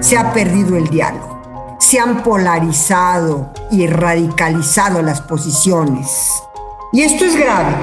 se ha perdido el diálogo. Se han polarizado y radicalizado las posiciones. Y esto es grave.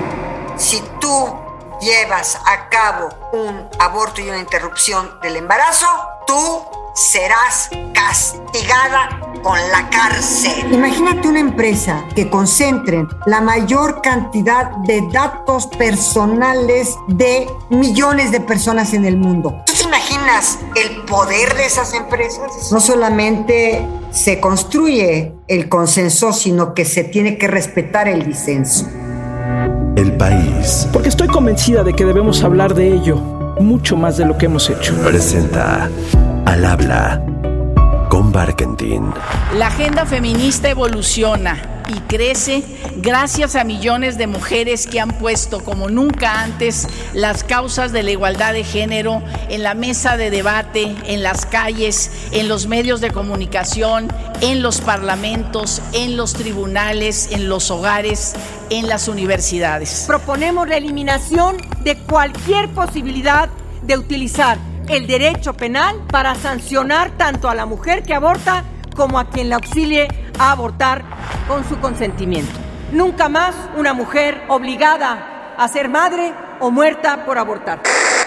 Si tú llevas a cabo un aborto y una interrupción del embarazo, tú serás castigada con la cárcel. Imagínate una empresa que concentre la mayor cantidad de datos personales de millones de personas en el mundo. ¿Tú te imaginas el poder de esas empresas? No solamente se construye el consenso, sino que se tiene que respetar el disenso. El país. Porque estoy convencida de que debemos hablar de ello mucho más de lo que hemos hecho. Presenta al habla con Barkentin. La agenda feminista evoluciona y crece gracias a millones de mujeres que han puesto como nunca antes las causas de la igualdad de género en la mesa de debate, en las calles, en los medios de comunicación, en los parlamentos, en los tribunales, en los hogares, en las universidades. Proponemos la eliminación de cualquier posibilidad de utilizar el derecho penal para sancionar tanto a la mujer que aborta como a quien la auxilie a abortar con su consentimiento. Nunca más una mujer obligada a ser madre o muerta por abortar.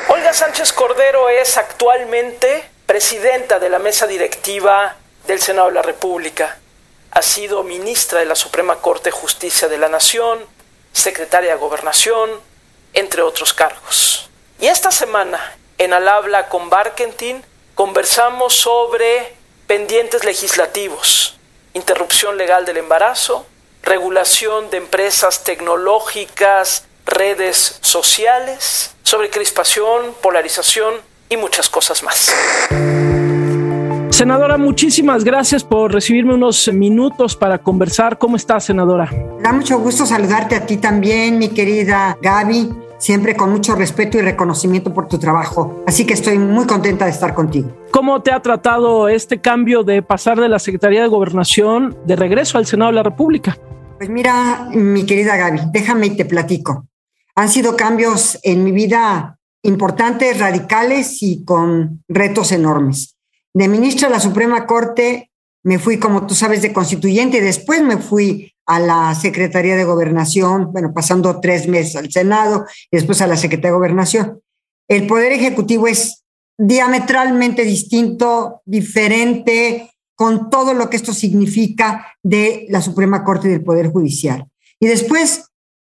Olga Sánchez Cordero es actualmente presidenta de la mesa directiva del Senado de la República. Ha sido ministra de la Suprema Corte de Justicia de la Nación, secretaria de Gobernación, entre otros cargos. Y esta semana, en Al Habla con Barkentin, conversamos sobre pendientes legislativos, interrupción legal del embarazo, regulación de empresas tecnológicas, redes sociales, sobre crispación, polarización y muchas cosas más. Senadora, muchísimas gracias por recibirme unos minutos para conversar. ¿Cómo estás, senadora? Da mucho gusto saludarte a ti también, mi querida Gaby siempre con mucho respeto y reconocimiento por tu trabajo. Así que estoy muy contenta de estar contigo. ¿Cómo te ha tratado este cambio de pasar de la Secretaría de Gobernación de regreso al Senado de la República? Pues mira, mi querida Gaby, déjame y te platico. Han sido cambios en mi vida importantes, radicales y con retos enormes. De ministra de la Suprema Corte me fui, como tú sabes, de constituyente y después me fui a la Secretaría de Gobernación, bueno, pasando tres meses al Senado y después a la Secretaría de Gobernación. El Poder Ejecutivo es diametralmente distinto, diferente, con todo lo que esto significa de la Suprema Corte y del Poder Judicial. Y después,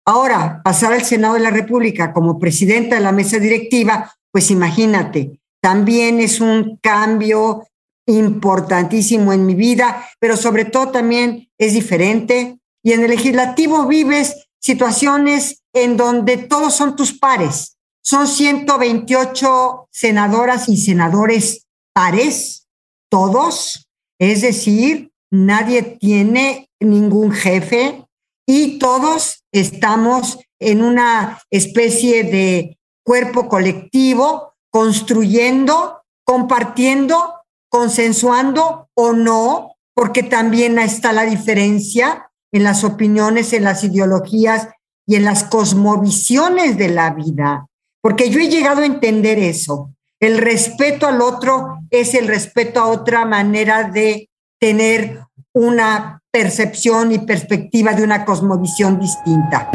ahora, pasar al Senado de la República como presidenta de la mesa directiva, pues imagínate, también es un cambio importantísimo en mi vida, pero sobre todo también es diferente, y en el legislativo vives situaciones en donde todos son tus pares. Son 128 senadoras y senadores pares, todos, es decir, nadie tiene ningún jefe y todos estamos en una especie de cuerpo colectivo construyendo, compartiendo, consensuando o no, porque también está la diferencia en las opiniones, en las ideologías y en las cosmovisiones de la vida, porque yo he llegado a entender eso. El respeto al otro es el respeto a otra manera de tener una percepción y perspectiva de una cosmovisión distinta.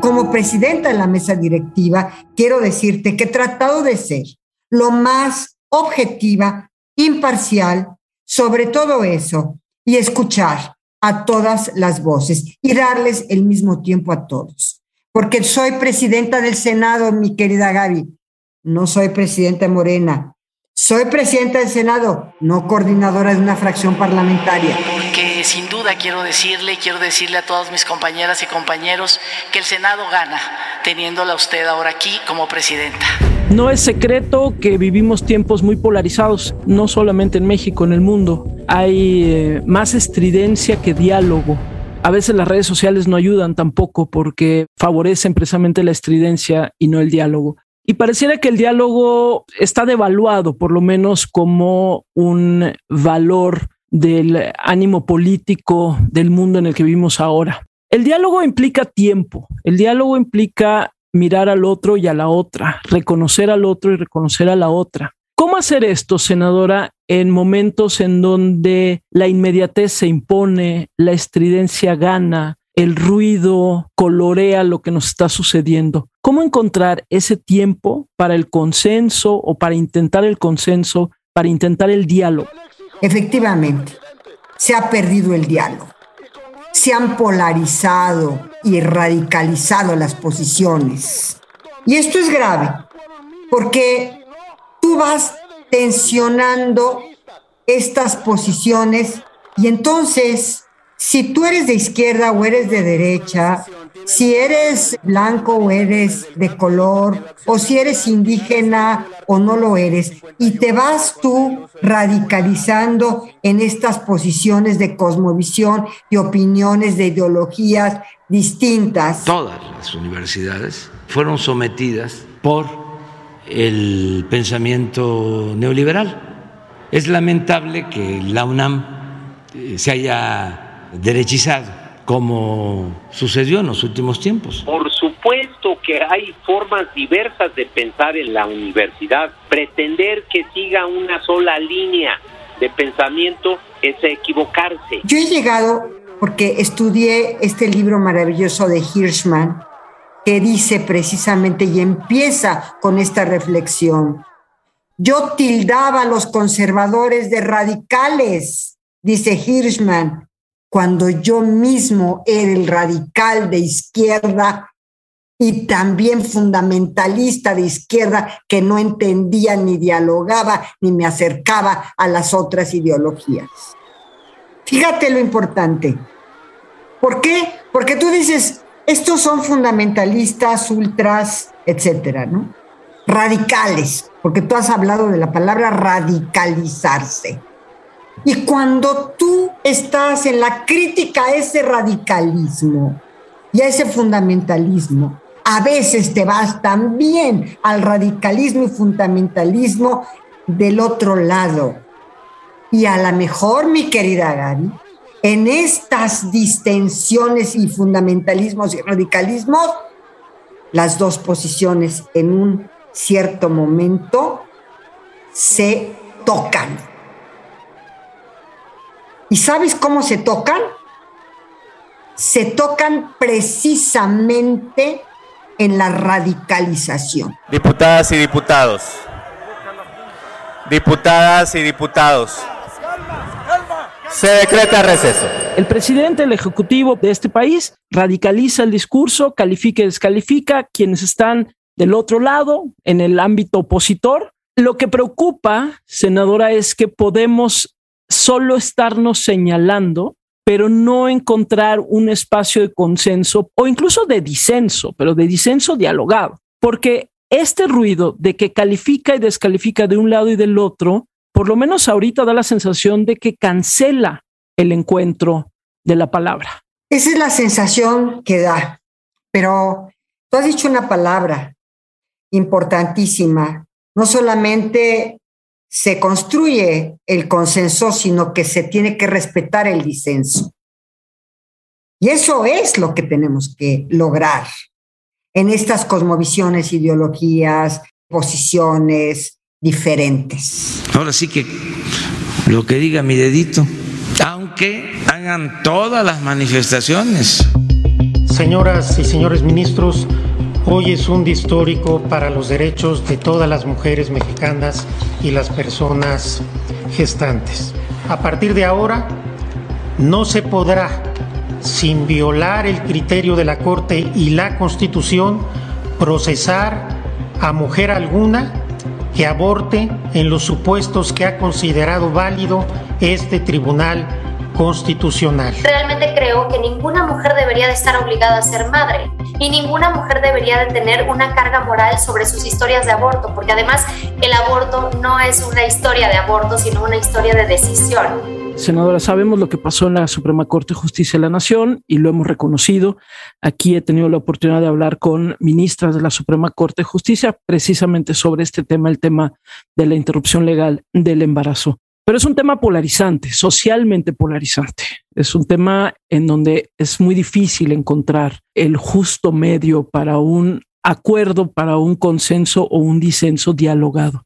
Como presidenta de la mesa directiva, quiero decirte que he tratado de ser lo más objetiva, imparcial sobre todo eso y escuchar a todas las voces y darles el mismo tiempo a todos. Porque soy presidenta del Senado, mi querida Gaby. No soy presidenta Morena. Soy presidenta del Senado, no coordinadora de una fracción parlamentaria. Porque sin duda quiero decirle, quiero decirle a todas mis compañeras y compañeros que el Senado gana teniéndola usted ahora aquí como presidenta. No es secreto que vivimos tiempos muy polarizados, no solamente en México, en el mundo. Hay eh, más estridencia que diálogo. A veces las redes sociales no ayudan tampoco porque favorecen precisamente la estridencia y no el diálogo. Y pareciera que el diálogo está devaluado, por lo menos como un valor del ánimo político del mundo en el que vivimos ahora. El diálogo implica tiempo, el diálogo implica mirar al otro y a la otra, reconocer al otro y reconocer a la otra. ¿Cómo hacer esto, senadora, en momentos en donde la inmediatez se impone, la estridencia gana, el ruido colorea lo que nos está sucediendo? ¿Cómo encontrar ese tiempo para el consenso o para intentar el consenso, para intentar el diálogo? Efectivamente, se ha perdido el diálogo. Se han polarizado y radicalizado las posiciones. Y esto es grave, porque tú vas tensionando estas posiciones y entonces, si tú eres de izquierda o eres de derecha, si eres blanco o eres de color, o si eres indígena o no lo eres, y te vas tú radicalizando en estas posiciones de cosmovisión, de opiniones, de ideologías distintas. Todas las universidades fueron sometidas por el pensamiento neoliberal. Es lamentable que la UNAM eh, se haya derechizado, como sucedió en los últimos tiempos. Por supuesto que hay formas diversas de pensar en la universidad. Pretender que siga una sola línea de pensamiento es equivocarse. Yo he llegado porque estudié este libro maravilloso de Hirschman, que dice precisamente y empieza con esta reflexión. Yo tildaba a los conservadores de radicales, dice Hirschman, cuando yo mismo era el radical de izquierda y también fundamentalista de izquierda que no entendía ni dialogaba ni me acercaba a las otras ideologías. Fíjate lo importante. ¿Por qué? Porque tú dices, estos son fundamentalistas, ultras, etcétera, ¿no? Radicales, porque tú has hablado de la palabra radicalizarse. Y cuando tú estás en la crítica a ese radicalismo y a ese fundamentalismo, a veces te vas también al radicalismo y fundamentalismo del otro lado. Y a lo mejor, mi querida Gaby, en estas distensiones y fundamentalismos y radicalismos, las dos posiciones en un cierto momento se tocan. ¿Y sabes cómo se tocan? Se tocan precisamente en la radicalización. Diputadas y diputados. Diputadas y diputados. Se decreta receso. El presidente, el ejecutivo de este país, radicaliza el discurso, califica y descalifica quienes están del otro lado, en el ámbito opositor. Lo que preocupa, senadora, es que podemos solo estarnos señalando, pero no encontrar un espacio de consenso o incluso de disenso, pero de disenso dialogado. Porque este ruido de que califica y descalifica de un lado y del otro por lo menos ahorita da la sensación de que cancela el encuentro de la palabra. Esa es la sensación que da, pero tú has dicho una palabra importantísima. No solamente se construye el consenso, sino que se tiene que respetar el disenso. Y eso es lo que tenemos que lograr en estas cosmovisiones, ideologías, posiciones, diferentes. Ahora sí que lo que diga mi dedito, aunque hagan todas las manifestaciones. Señoras y señores ministros, hoy es un día histórico para los derechos de todas las mujeres mexicanas y las personas gestantes. A partir de ahora, no se podrá, sin violar el criterio de la Corte y la Constitución, procesar a mujer alguna que aborte en los supuestos que ha considerado válido este Tribunal Constitucional. Realmente creo que ninguna mujer debería de estar obligada a ser madre y ninguna mujer debería de tener una carga moral sobre sus historias de aborto, porque además el aborto no es una historia de aborto, sino una historia de decisión. Senadora, sabemos lo que pasó en la Suprema Corte de Justicia de la Nación y lo hemos reconocido. Aquí he tenido la oportunidad de hablar con ministras de la Suprema Corte de Justicia precisamente sobre este tema, el tema de la interrupción legal del embarazo. Pero es un tema polarizante, socialmente polarizante. Es un tema en donde es muy difícil encontrar el justo medio para un acuerdo, para un consenso o un disenso dialogado.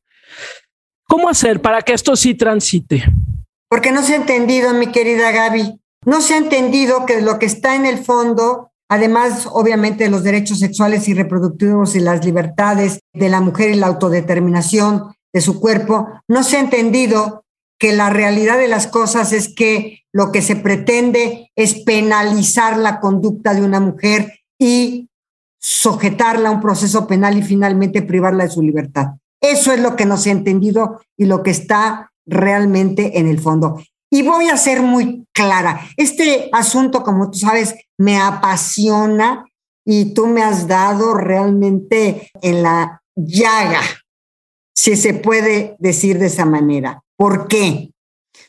¿Cómo hacer para que esto sí transite? Porque no se ha entendido, mi querida Gaby, no se ha entendido que lo que está en el fondo, además obviamente de los derechos sexuales y reproductivos y las libertades de la mujer y la autodeterminación de su cuerpo, no se ha entendido que la realidad de las cosas es que lo que se pretende es penalizar la conducta de una mujer y sujetarla a un proceso penal y finalmente privarla de su libertad. Eso es lo que no se ha entendido y lo que está realmente en el fondo. Y voy a ser muy clara. Este asunto, como tú sabes, me apasiona y tú me has dado realmente en la llaga, si se puede decir de esa manera. ¿Por qué?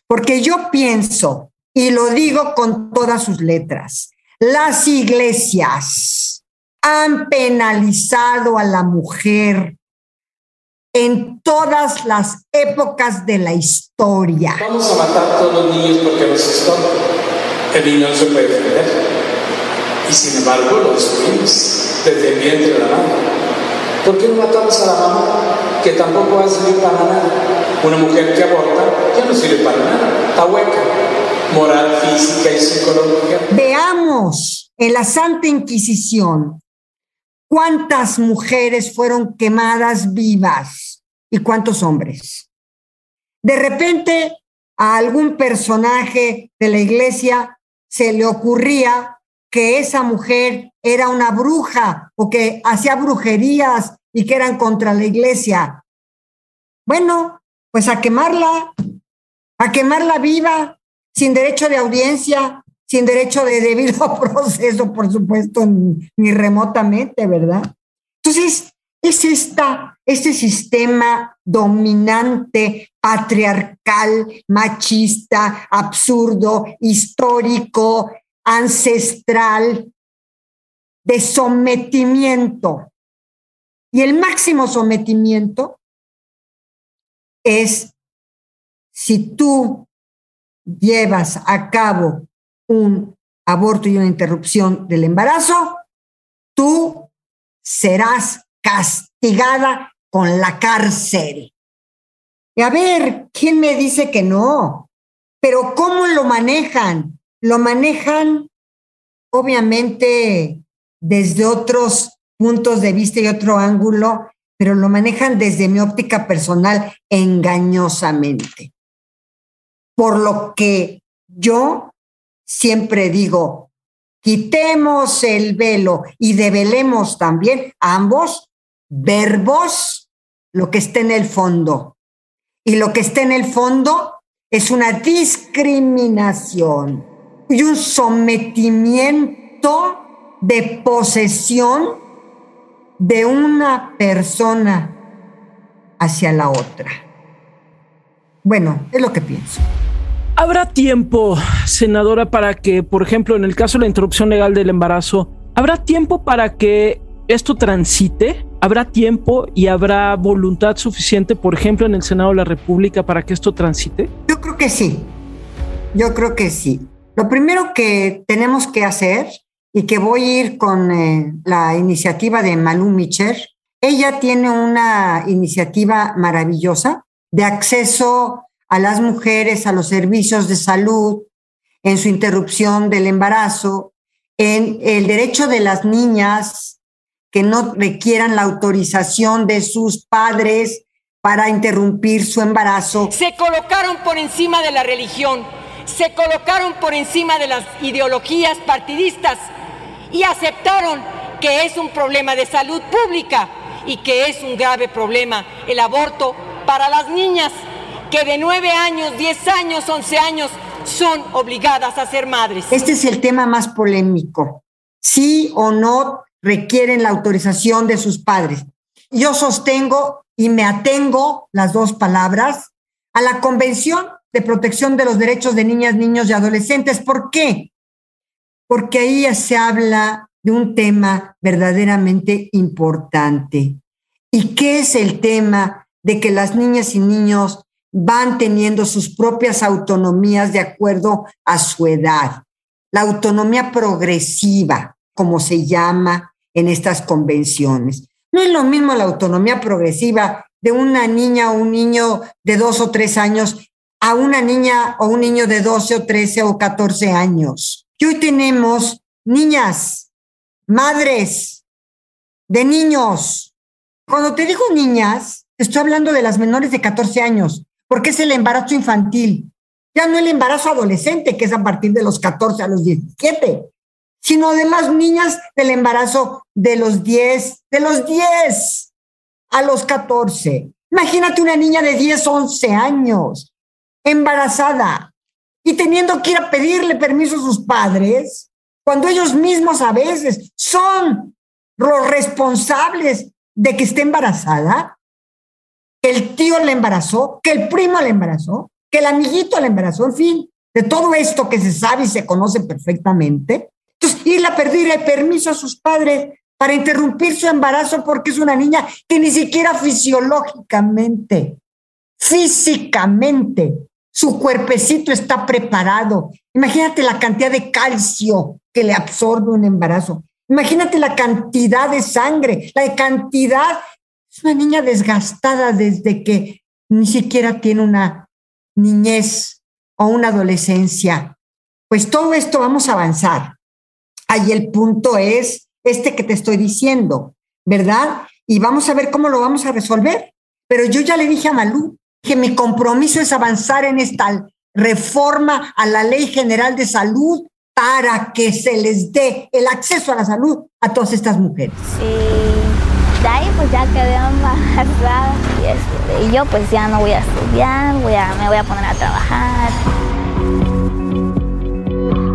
Porque yo pienso, y lo digo con todas sus letras, las iglesias han penalizado a la mujer en todas las épocas de la historia. Vamos a matar a todos los niños porque nos estorban. El niño no se puede defender. Y sin embargo lo destruimos desde el vientre de la mamá. ¿Por qué no matamos a la mamá que tampoco va a servir para nada? Una mujer que aborta ya no sirve para nada, está hueca, moral, física y psicológica. Veamos en la Santa Inquisición ¿Cuántas mujeres fueron quemadas vivas y cuántos hombres? De repente a algún personaje de la iglesia se le ocurría que esa mujer era una bruja o que hacía brujerías y que eran contra la iglesia. Bueno, pues a quemarla, a quemarla viva, sin derecho de audiencia, sin derecho de debido proceso, por supuesto, ni, remotamente, ¿verdad? Entonces, es esta, este sistema dominante, patriarcal, machista, absurdo, histórico, ancestral, de sometimiento. Y el máximo sometimiento es si tú llevas a cabo un aborto y una interrupción del embarazo, tú serás castigada con la cárcel. Y a ver, ¿quién me dice que no? Pero ¿cómo lo manejan? Lo manejan, obviamente, desde otros puntos de vista y otro ángulo, pero lo manejan desde mi óptica personal engañosamente. Por lo que yo siempre digo, quitemos el velo y develemos también ambos verbos lo que está en el fondo. Y lo que está en el fondo es una discriminación y un sometimiento de posesión de una persona hacia la otra. Bueno, es lo que pienso. ¿Habrá tiempo, senadora, para que, por ejemplo, en el caso de la interrupción legal del embarazo, ¿habrá tiempo para que esto transite? ¿Habrá tiempo y habrá voluntad suficiente, por ejemplo, en el Senado de la República para que esto transite? Yo creo que sí. Yo creo que sí. Lo primero que tenemos que hacer, y que voy a ir con eh, la iniciativa de Malú Micher, ella tiene una iniciativa maravillosa de acceso a las mujeres a los servicios de salud, en su interrupción del embarazo, en el derecho de las niñas que no requieran la autorización de sus padres para interrumpir su embarazo. Se colocaron por encima de la religión, se colocaron por encima de las ideologías partidistas y aceptaron que es un problema de salud pública y que es un grave problema el aborto para las niñas que de 9 años, 10 años, 11 años son obligadas a ser madres. Este es el tema más polémico. Sí o no requieren la autorización de sus padres. Yo sostengo y me atengo las dos palabras a la Convención de Protección de los Derechos de Niñas, Niños y Adolescentes. ¿Por qué? Porque ahí se habla de un tema verdaderamente importante. ¿Y qué es el tema de que las niñas y niños van teniendo sus propias autonomías de acuerdo a su edad. La autonomía progresiva, como se llama en estas convenciones. No es lo mismo la autonomía progresiva de una niña o un niño de dos o tres años a una niña o un niño de 12 o 13 o 14 años. Y hoy tenemos niñas, madres de niños. Cuando te digo niñas, estoy hablando de las menores de 14 años, porque es el embarazo infantil. Ya no el embarazo adolescente, que es a partir de los 14 a los 17, sino de las niñas del embarazo de los 10, de los 10 a los 14. Imagínate una niña de 10, 11 años, embarazada y teniendo que ir a pedirle permiso a sus padres, cuando ellos mismos a veces son los responsables de que esté embarazada, que el tío le embarazó, que el primo le embarazó, que el amiguito le embarazó, en fin, de todo esto que se sabe y se conoce perfectamente. Entonces, irle a pedirle permiso a sus padres para interrumpir su embarazo porque es una niña que ni siquiera fisiológicamente, físicamente, su cuerpecito está preparado. Imagínate la cantidad de calcio que le absorbe un embarazo. Imagínate la cantidad de sangre, la cantidad. Es una niña desgastada desde que ni siquiera tiene una niñez o una adolescencia. Pues todo esto vamos a avanzar. Ahí el punto es este que te estoy diciendo, ¿verdad? Y vamos a ver cómo lo vamos a resolver. Pero yo ya le dije a Malú que mi compromiso es avanzar en esta reforma a la Ley General de Salud para que se les dé el acceso a la salud a todas estas mujeres. Y de ahí pues ya quedé embarazada y, este, y yo pues ya no voy a estudiar, voy a, me voy a poner a trabajar.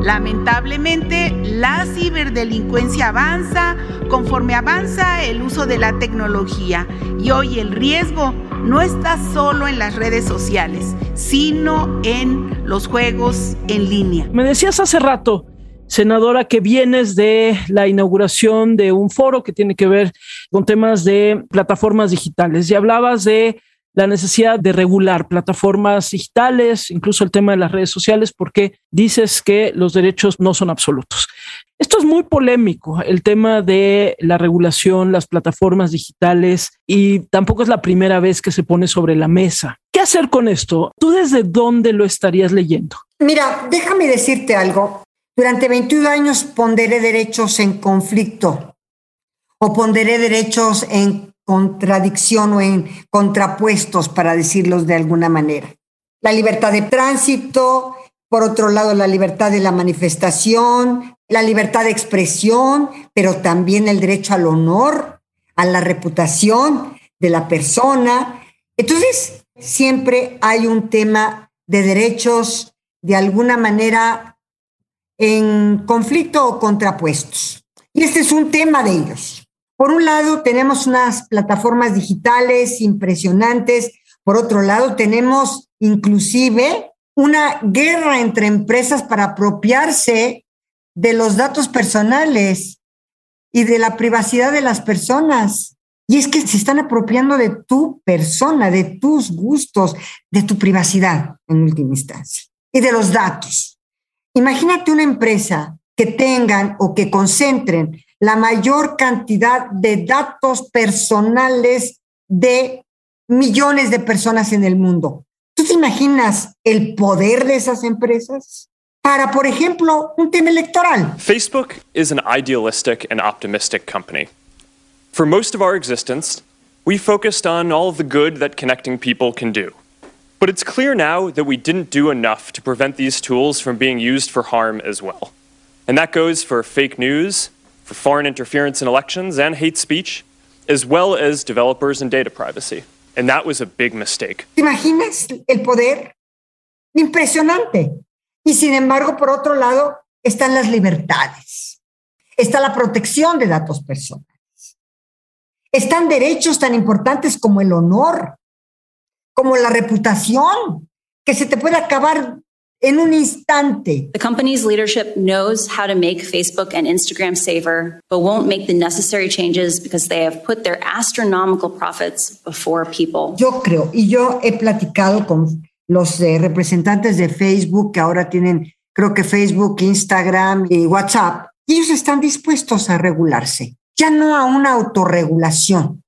Lamentablemente, la ciberdelincuencia avanza conforme avanza el uso de la tecnología y hoy el riesgo no está solo en las redes sociales, sino en los juegos en línea. Me decías hace rato, senadora, que vienes de la inauguración de un foro que tiene que ver con temas de plataformas digitales y hablabas de la necesidad de regular plataformas digitales, incluso el tema de las redes sociales, porque dices que los derechos no son absolutos. Esto es muy polémico, el tema de la regulación, las plataformas digitales, y tampoco es la primera vez que se pone sobre la mesa. ¿Qué hacer con esto? ¿Tú desde dónde lo estarías leyendo? Mira, déjame decirte algo. Durante 21 años ponderé derechos en conflicto o ponderé derechos en contradicción o en contrapuestos, para decirlos de alguna manera. La libertad de tránsito, por otro lado, la libertad de la manifestación, la libertad de expresión, pero también el derecho al honor, a la reputación de la persona. Entonces, siempre hay un tema de derechos de alguna manera en conflicto o contrapuestos. Y este es un tema de ellos. Por un lado, tenemos unas plataformas digitales impresionantes. Por otro lado, tenemos inclusive una guerra entre empresas para apropiarse de los datos personales y de la privacidad de las personas. Y es que se están apropiando de tu persona, de tus gustos, de tu privacidad en última instancia y de los datos. Imagínate una empresa que tengan o que concentren la mayor cantidad de datos personales de millones de personas en el mundo. ¿Tú te imaginas el poder de esas empresas? Para, por ejemplo, un tema electoral. Facebook is an idealistic and optimistic company. For most of our existence, we focused on all of the good that connecting people can do. But it's clear now that we didn't do enough to prevent these tools from being used for harm as well. And that goes for fake news, for foreign interference in elections and hate speech, as well as developers and data privacy. And that was a big mistake. ¿Te imaginas el poder? Impresionante. Y sin embargo, por otro lado, están las libertades. Está la protección de datos personales. Están derechos tan importantes como el honor, como la reputación, que se te puede acabar en un instante. The company's leadership knows how to make Facebook and Instagram safer, but won't make the necessary changes because they have put their astronomical profits before people. Yo creo, y yo he platicado con los eh, representantes de Facebook que ahora tienen, creo que Facebook, Instagram y WhatsApp, y ellos están dispuestos a regularse. ya no a una autorregulación,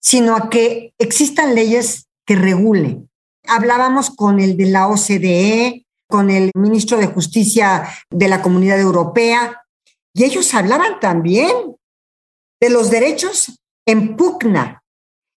sino a que existan leyes que regulen. Hablábamos con el de la OCDE, con el ministro de Justicia de la Comunidad Europea, y ellos hablaban también de los derechos en pugna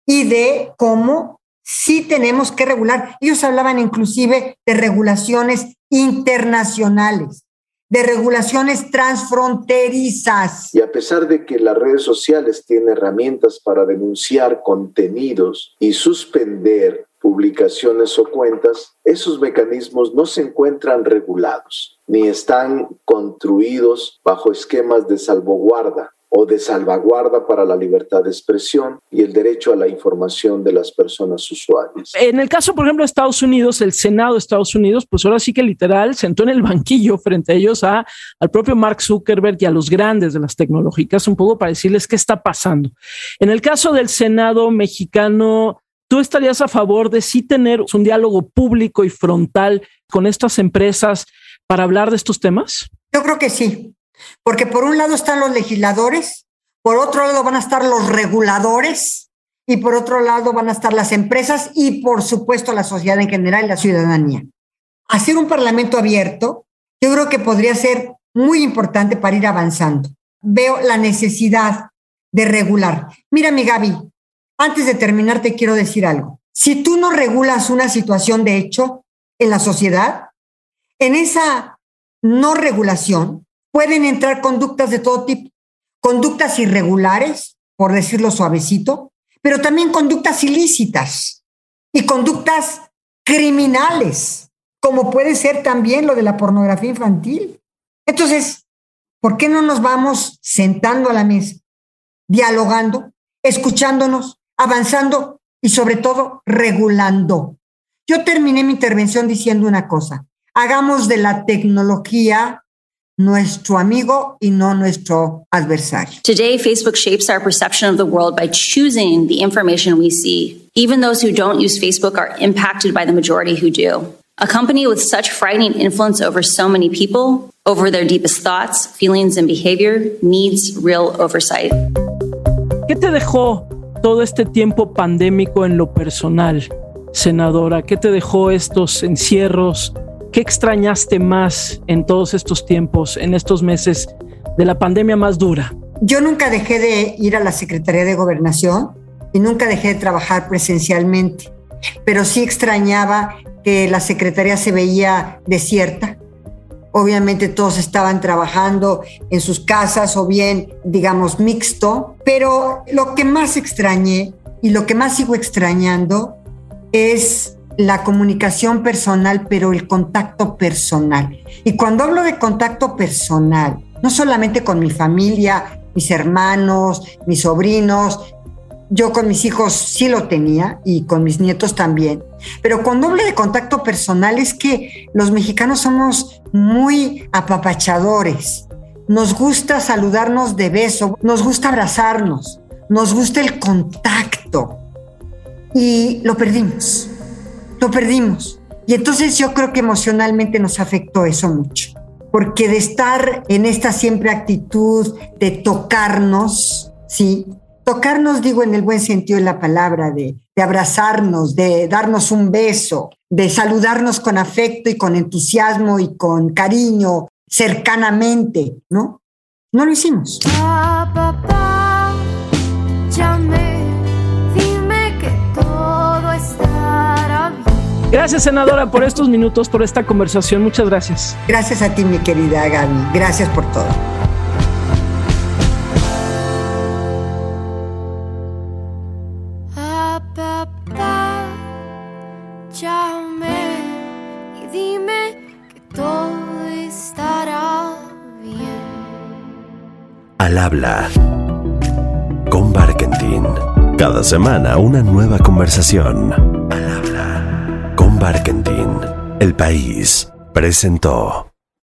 y de cómo sí tenemos que regular. Ellos hablaban inclusive de regulaciones internacionales, de regulaciones transfronterizas. Y a pesar de que las redes sociales tienen herramientas para denunciar contenidos y suspender publicaciones o cuentas, esos mecanismos no se encuentran regulados ni están construidos bajo esquemas de salvaguarda o de salvaguarda para la libertad de expresión y el derecho a la información de las personas usuarias. En el caso, por ejemplo, de Estados Unidos, el Senado de Estados Unidos, pues ahora sí que literal sentó en el banquillo frente a ellos a, al propio Mark Zuckerberg y a los grandes de las tecnológicas, un poco para decirles qué está pasando. En el caso del Senado mexicano, ¿tú estarías a favor de sí tener un diálogo público y frontal con estas empresas para hablar de estos temas? Yo creo que sí. Porque por un lado están los legisladores, por otro lado van a estar los reguladores y por otro lado van a estar las empresas y por supuesto la sociedad en general y la ciudadanía. Hacer un parlamento abierto, yo creo que podría ser muy importante para ir avanzando. Veo la necesidad de regular. Mira, mi Gaby, antes de terminar te quiero decir algo. Si tú no regulas una situación de hecho en la sociedad, en esa no regulación pueden entrar conductas de todo tipo, conductas irregulares, por decirlo suavecito, pero también conductas ilícitas y conductas criminales, como puede ser también lo de la pornografía infantil. Entonces, ¿por qué no nos vamos sentando a la mesa, dialogando, escuchándonos, avanzando y sobre todo regulando? Yo terminé mi intervención diciendo una cosa, hagamos de la tecnología nuestro amigo y no nuestro adversario. Today, Facebook shapes our perception of the world by choosing the information we see. Even those who don't use Facebook are impacted by the majority who do. A company with such frightening influence over so many people, over their deepest thoughts, feelings, and behavior, needs real oversight. ¿Qué te dejó todo este tiempo pandémico en lo personal, senadora? ¿Qué te dejó estos encierros? ¿Qué extrañaste más en todos estos tiempos, en estos meses de la pandemia más dura? Yo nunca dejé de ir a la Secretaría de Gobernación y nunca dejé de trabajar presencialmente, pero sí extrañaba que la Secretaría se veía desierta. Obviamente todos estaban trabajando en sus casas o bien, digamos, mixto, pero lo que más extrañé y lo que más sigo extrañando es la comunicación personal, pero el contacto personal. Y cuando hablo de contacto personal, no solamente con mi familia, mis hermanos, mis sobrinos, yo con mis hijos sí lo tenía y con mis nietos también. Pero cuando hablo de contacto personal es que los mexicanos somos muy apapachadores. Nos gusta saludarnos de beso, nos gusta abrazarnos, nos gusta el contacto. Y lo perdimos lo perdimos. Y entonces yo creo que emocionalmente nos afectó eso mucho, porque de estar en esta siempre actitud de tocarnos, ¿sí? Tocarnos, digo en el buen sentido de la palabra, de, de abrazarnos, de darnos un beso, de saludarnos con afecto y con entusiasmo y con cariño, cercanamente, ¿no? No lo hicimos. Gracias, senadora, por estos minutos, por esta conversación. Muchas gracias. Gracias a ti, mi querida Gaby. Gracias por todo. Al habla con Barkentin. Cada semana una nueva conversación. Al habla. Barkentin, El País, presentó.